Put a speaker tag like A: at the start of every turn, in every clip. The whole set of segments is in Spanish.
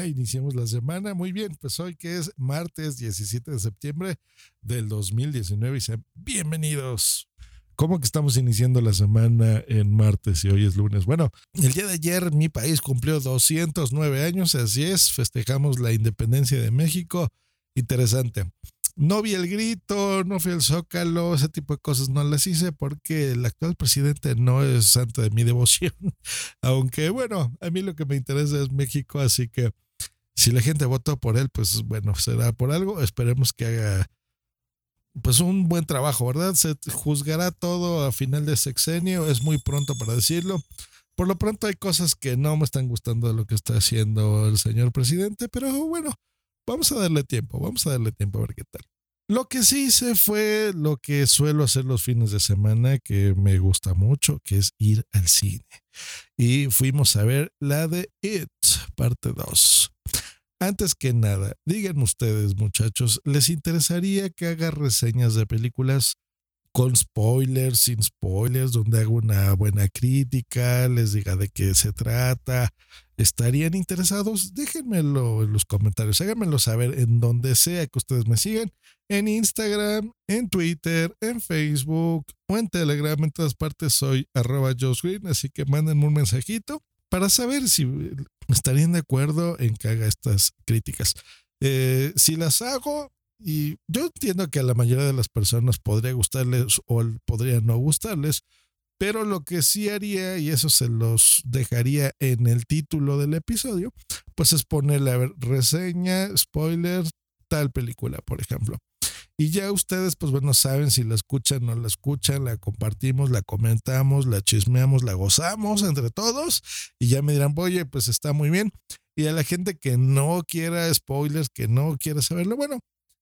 A: Ah, iniciamos la semana. Muy bien, pues hoy que es martes 17 de septiembre del 2019 y sean bienvenidos. ¿Cómo que estamos iniciando la semana en martes y hoy es lunes? Bueno, el día de ayer mi país cumplió 209 años, así es, festejamos la independencia de México. Interesante. No vi el grito, no fui al zócalo, ese tipo de cosas no las hice porque el actual presidente no es santo de mi devoción. Aunque bueno, a mí lo que me interesa es México, así que si la gente votó por él, pues bueno, será por algo. Esperemos que haga pues un buen trabajo, ¿verdad? Se juzgará todo a final de sexenio, es muy pronto para decirlo. Por lo pronto hay cosas que no me están gustando de lo que está haciendo el señor presidente, pero bueno, vamos a darle tiempo, vamos a darle tiempo a ver qué tal. Lo que sí hice fue lo que suelo hacer los fines de semana, que me gusta mucho, que es ir al cine. Y fuimos a ver la de It, parte 2. Antes que nada, digan ustedes, muchachos, ¿les interesaría que haga reseñas de películas con spoilers, sin spoilers, donde haga una buena crítica, les diga de qué se trata? ¿Estarían interesados? Déjenmelo en los comentarios, háganmelo saber en donde sea que ustedes me sigan, en Instagram, en Twitter, en Facebook o en Telegram, en todas partes soy arroba Green, así que mándenme un mensajito para saber si estarían de acuerdo en que haga estas críticas. Eh, si las hago, y yo entiendo que a la mayoría de las personas podría gustarles o podría no gustarles, pero lo que sí haría, y eso se los dejaría en el título del episodio, pues es ponerle reseña, spoiler, tal película, por ejemplo. Y ya ustedes, pues bueno, saben si la escuchan o no la escuchan, la compartimos, la comentamos, la chismeamos, la gozamos entre todos. Y ya me dirán, oye, pues está muy bien. Y a la gente que no quiera spoilers, que no quiera saberlo, bueno,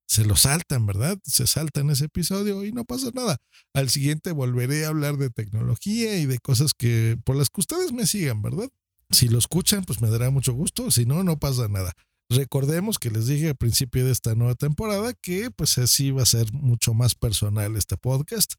A: se lo saltan, ¿verdad? Se saltan ese episodio y no pasa nada. Al siguiente volveré a hablar de tecnología y de cosas que por las que ustedes me sigan, ¿verdad? Si lo escuchan, pues me dará mucho gusto. Si no, no pasa nada. Recordemos que les dije al principio de esta nueva temporada que pues así va a ser mucho más personal este podcast.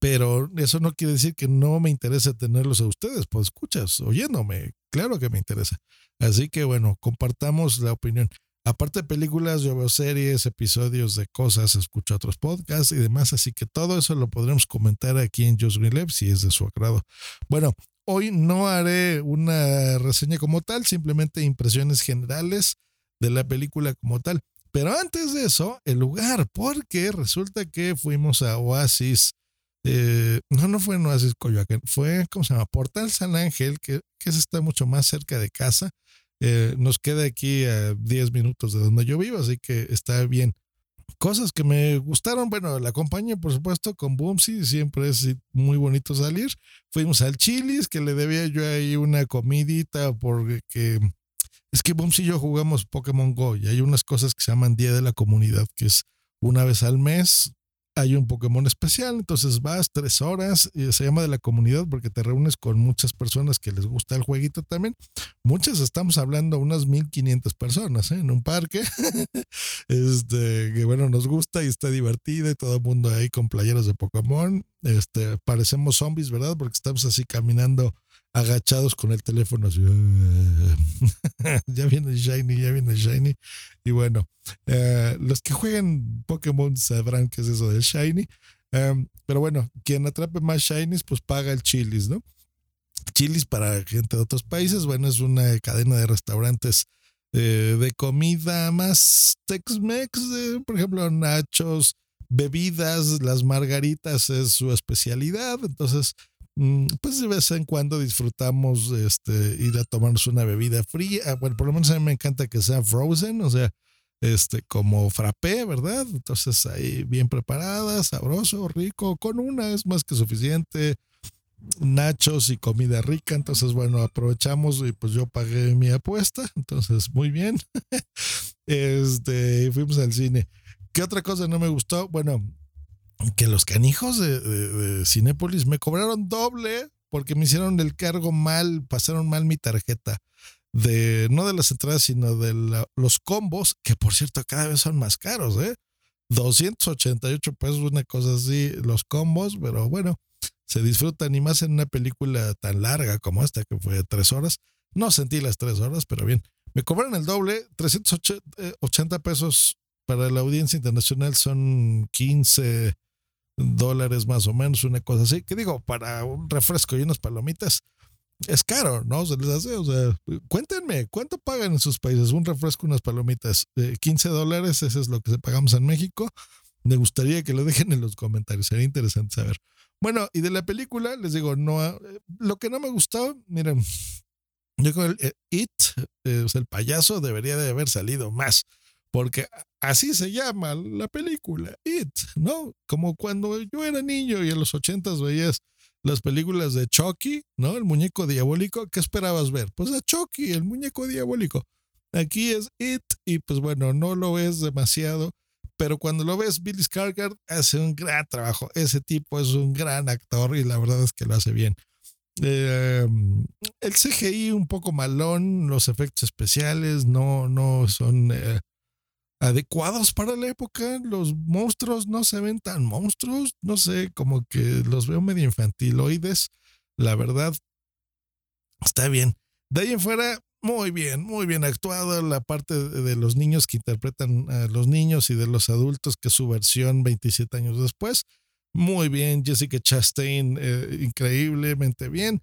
A: Pero eso no quiere decir que no me interese tenerlos a ustedes, pues escuchas, oyéndome. Claro que me interesa. Así que bueno, compartamos la opinión. Aparte de películas, yo veo series, episodios de cosas, escucho otros podcasts y demás, así que todo eso lo podremos comentar aquí en Just Green Lab si es de su agrado. Bueno, Hoy no haré una reseña como tal, simplemente impresiones generales de la película como tal. Pero antes de eso, el lugar, porque resulta que fuimos a Oasis. Eh, no, no fue en Oasis Coyoacán, fue, ¿cómo se llama? Portal San Ángel, que, que está mucho más cerca de casa. Eh, nos queda aquí a 10 minutos de donde yo vivo, así que está bien cosas que me gustaron, bueno, la compañía, por supuesto, con Boomsy, siempre es muy bonito salir. Fuimos al Chilis, que le debía yo ahí una comidita, porque es que Boomsy y yo jugamos Pokémon Go y hay unas cosas que se llaman Día de la Comunidad, que es una vez al mes, hay un Pokémon especial, entonces vas tres horas, y se llama de la comunidad porque te reúnes con muchas personas que les gusta el jueguito también. Muchas estamos hablando unas 1500 personas ¿eh? en un parque, este, que bueno, nos gusta y está divertido y todo el mundo ahí con playeros de Pokémon. Este, parecemos zombies, ¿verdad? Porque estamos así caminando agachados con el teléfono así, ya viene Shiny, ya viene Shiny. Y bueno, eh, los que juegan Pokémon sabrán qué es eso del Shiny. Em, pero bueno, quien atrape más Shinies, pues paga el Chilis, ¿no? Chilis para gente de otros países, bueno, es una cadena de restaurantes eh, de comida más Tex-Mex, por ejemplo, nachos, bebidas, las margaritas es su especialidad, entonces pues de vez en cuando disfrutamos este, ir a tomarnos una bebida fría. Ah, bueno, por lo menos a mí me encanta que sea frozen, o sea, este, como frappé, ¿verdad? Entonces ahí bien preparada, sabroso, rico, con una es más que suficiente. Nachos y comida rica, entonces bueno, aprovechamos y pues yo pagué mi apuesta, entonces muy bien. Este, fuimos al cine. ¿Qué otra cosa no me gustó? Bueno, que los canijos de, de, Cinépolis me cobraron doble porque me hicieron el cargo mal, pasaron mal mi tarjeta de no de las entradas, sino de los combos, que por cierto cada vez son más caros, ¿eh? 288 pesos, una cosa así, los combos, pero bueno, se disfrutan y más en una película tan larga como esta, que fue tres horas. No sentí las tres horas, pero bien. Me cobran el doble, 380 pesos para la audiencia internacional son 15 dólares más o menos, una cosa así. Que digo, para un refresco y unas palomitas es caro, ¿no? Se les hace, o sea, cuéntenme, ¿cuánto pagan en sus países un refresco, unas palomitas? 15 dólares, eso es lo que pagamos en México. Me gustaría que lo dejen en los comentarios, sería interesante saber. Bueno, y de la película, les digo, no, lo que no me gustó, miren, yo creo el, It, eh, o el payaso debería de haber salido más, porque así se llama la película, It, ¿no? Como cuando yo era niño y en los ochentas veías las películas de Chucky, ¿no? El muñeco diabólico, ¿qué esperabas ver? Pues a Chucky, el muñeco diabólico. Aquí es It y pues bueno, no lo ves demasiado, pero cuando lo ves, Billy Skarsgård hace un gran trabajo. Ese tipo es un gran actor y la verdad es que lo hace bien. Eh, el CGI un poco malón, los efectos especiales no, no son eh, adecuados para la época. Los monstruos no se ven tan monstruos, no sé, como que los veo medio infantiloides. La verdad, está bien. De ahí en fuera, muy bien, muy bien actuado. La parte de los niños que interpretan a los niños y de los adultos, que su versión 27 años después. Muy bien, Jessica Chastain, eh, increíblemente bien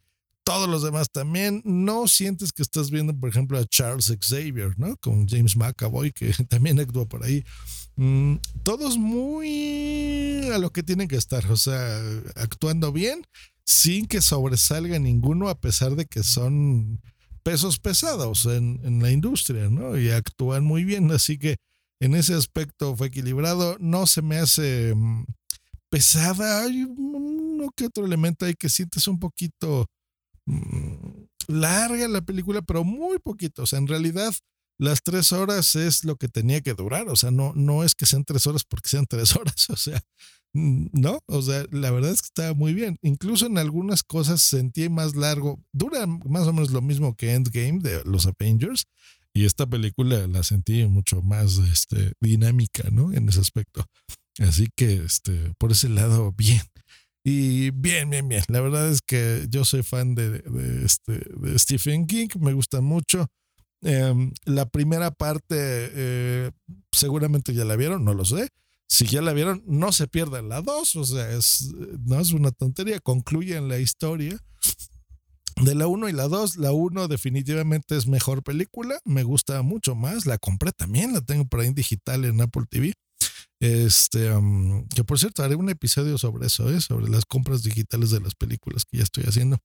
A: todos los demás también. No sientes que estás viendo, por ejemplo, a Charles Xavier, ¿no? Con James McAvoy, que también actúa por ahí. Mm, todos muy a lo que tienen que estar, o sea, actuando bien, sin que sobresalga ninguno, a pesar de que son pesos pesados en, en la industria, ¿no? Y actúan muy bien, así que en ese aspecto fue equilibrado. No se me hace mm, pesada. Hay uno que otro elemento ahí que sientes un poquito larga la película, pero muy poquito. O sea, en realidad las tres horas es lo que tenía que durar. O sea, no, no es que sean tres horas porque sean tres horas. O sea, mm, no, o sea, la verdad es que estaba muy bien. Incluso en algunas cosas sentí más largo. Dura más o menos lo mismo que Endgame de los Avengers. Y esta película la sentí mucho más este, dinámica, ¿no? En ese aspecto. Así que, este, por ese lado, bien. Y bien, bien, bien. La verdad es que yo soy fan de, este, Stephen King, me gusta mucho. Em, la primera parte, eh, seguramente ya la vieron, no lo sé. Si ya la vieron, no se pierdan la dos, o sea, es, no es una tontería, concluyen la historia. De la 1 y la 2, la 1 definitivamente es mejor película, me gusta mucho más, la compré también, la tengo por ahí en digital en Apple TV. Este, que por cierto, haré un episodio sobre eso, ¿eh? sobre las compras digitales de las películas que ya estoy haciendo.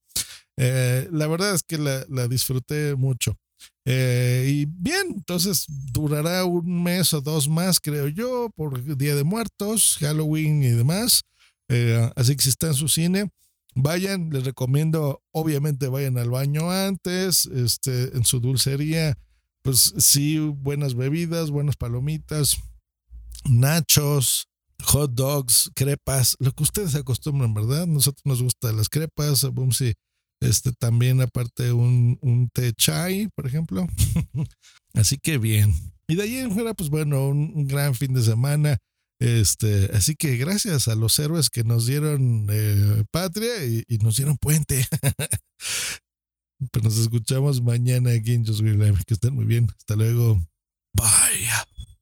A: Eh, la verdad es que la, disfruté mucho. Eh, y bien, entonces durará un mes o dos más, creo yo, por Día de Muertos, Halloween y demás. así que si está en su cine, vayan, les recomiendo, obviamente vayan al baño antes, este, en su dulcería, pues sí, buenas bebidas, buenas palomitas, nachos, hot dogs, crepas, lo que ustedes acostumbran, ¿verdad? Nosotros nos gustan las crepas, si este también aparte un, un té chai, por ejemplo. así que bien. Y de ahí en fuera, pues bueno, un, gran fin de semana. Este, así que gracias a los héroes que nos dieron eh, patria y, nos dieron puente. pues nos escuchamos mañana aquí en Just Que estén muy bien. Hasta luego. Bye.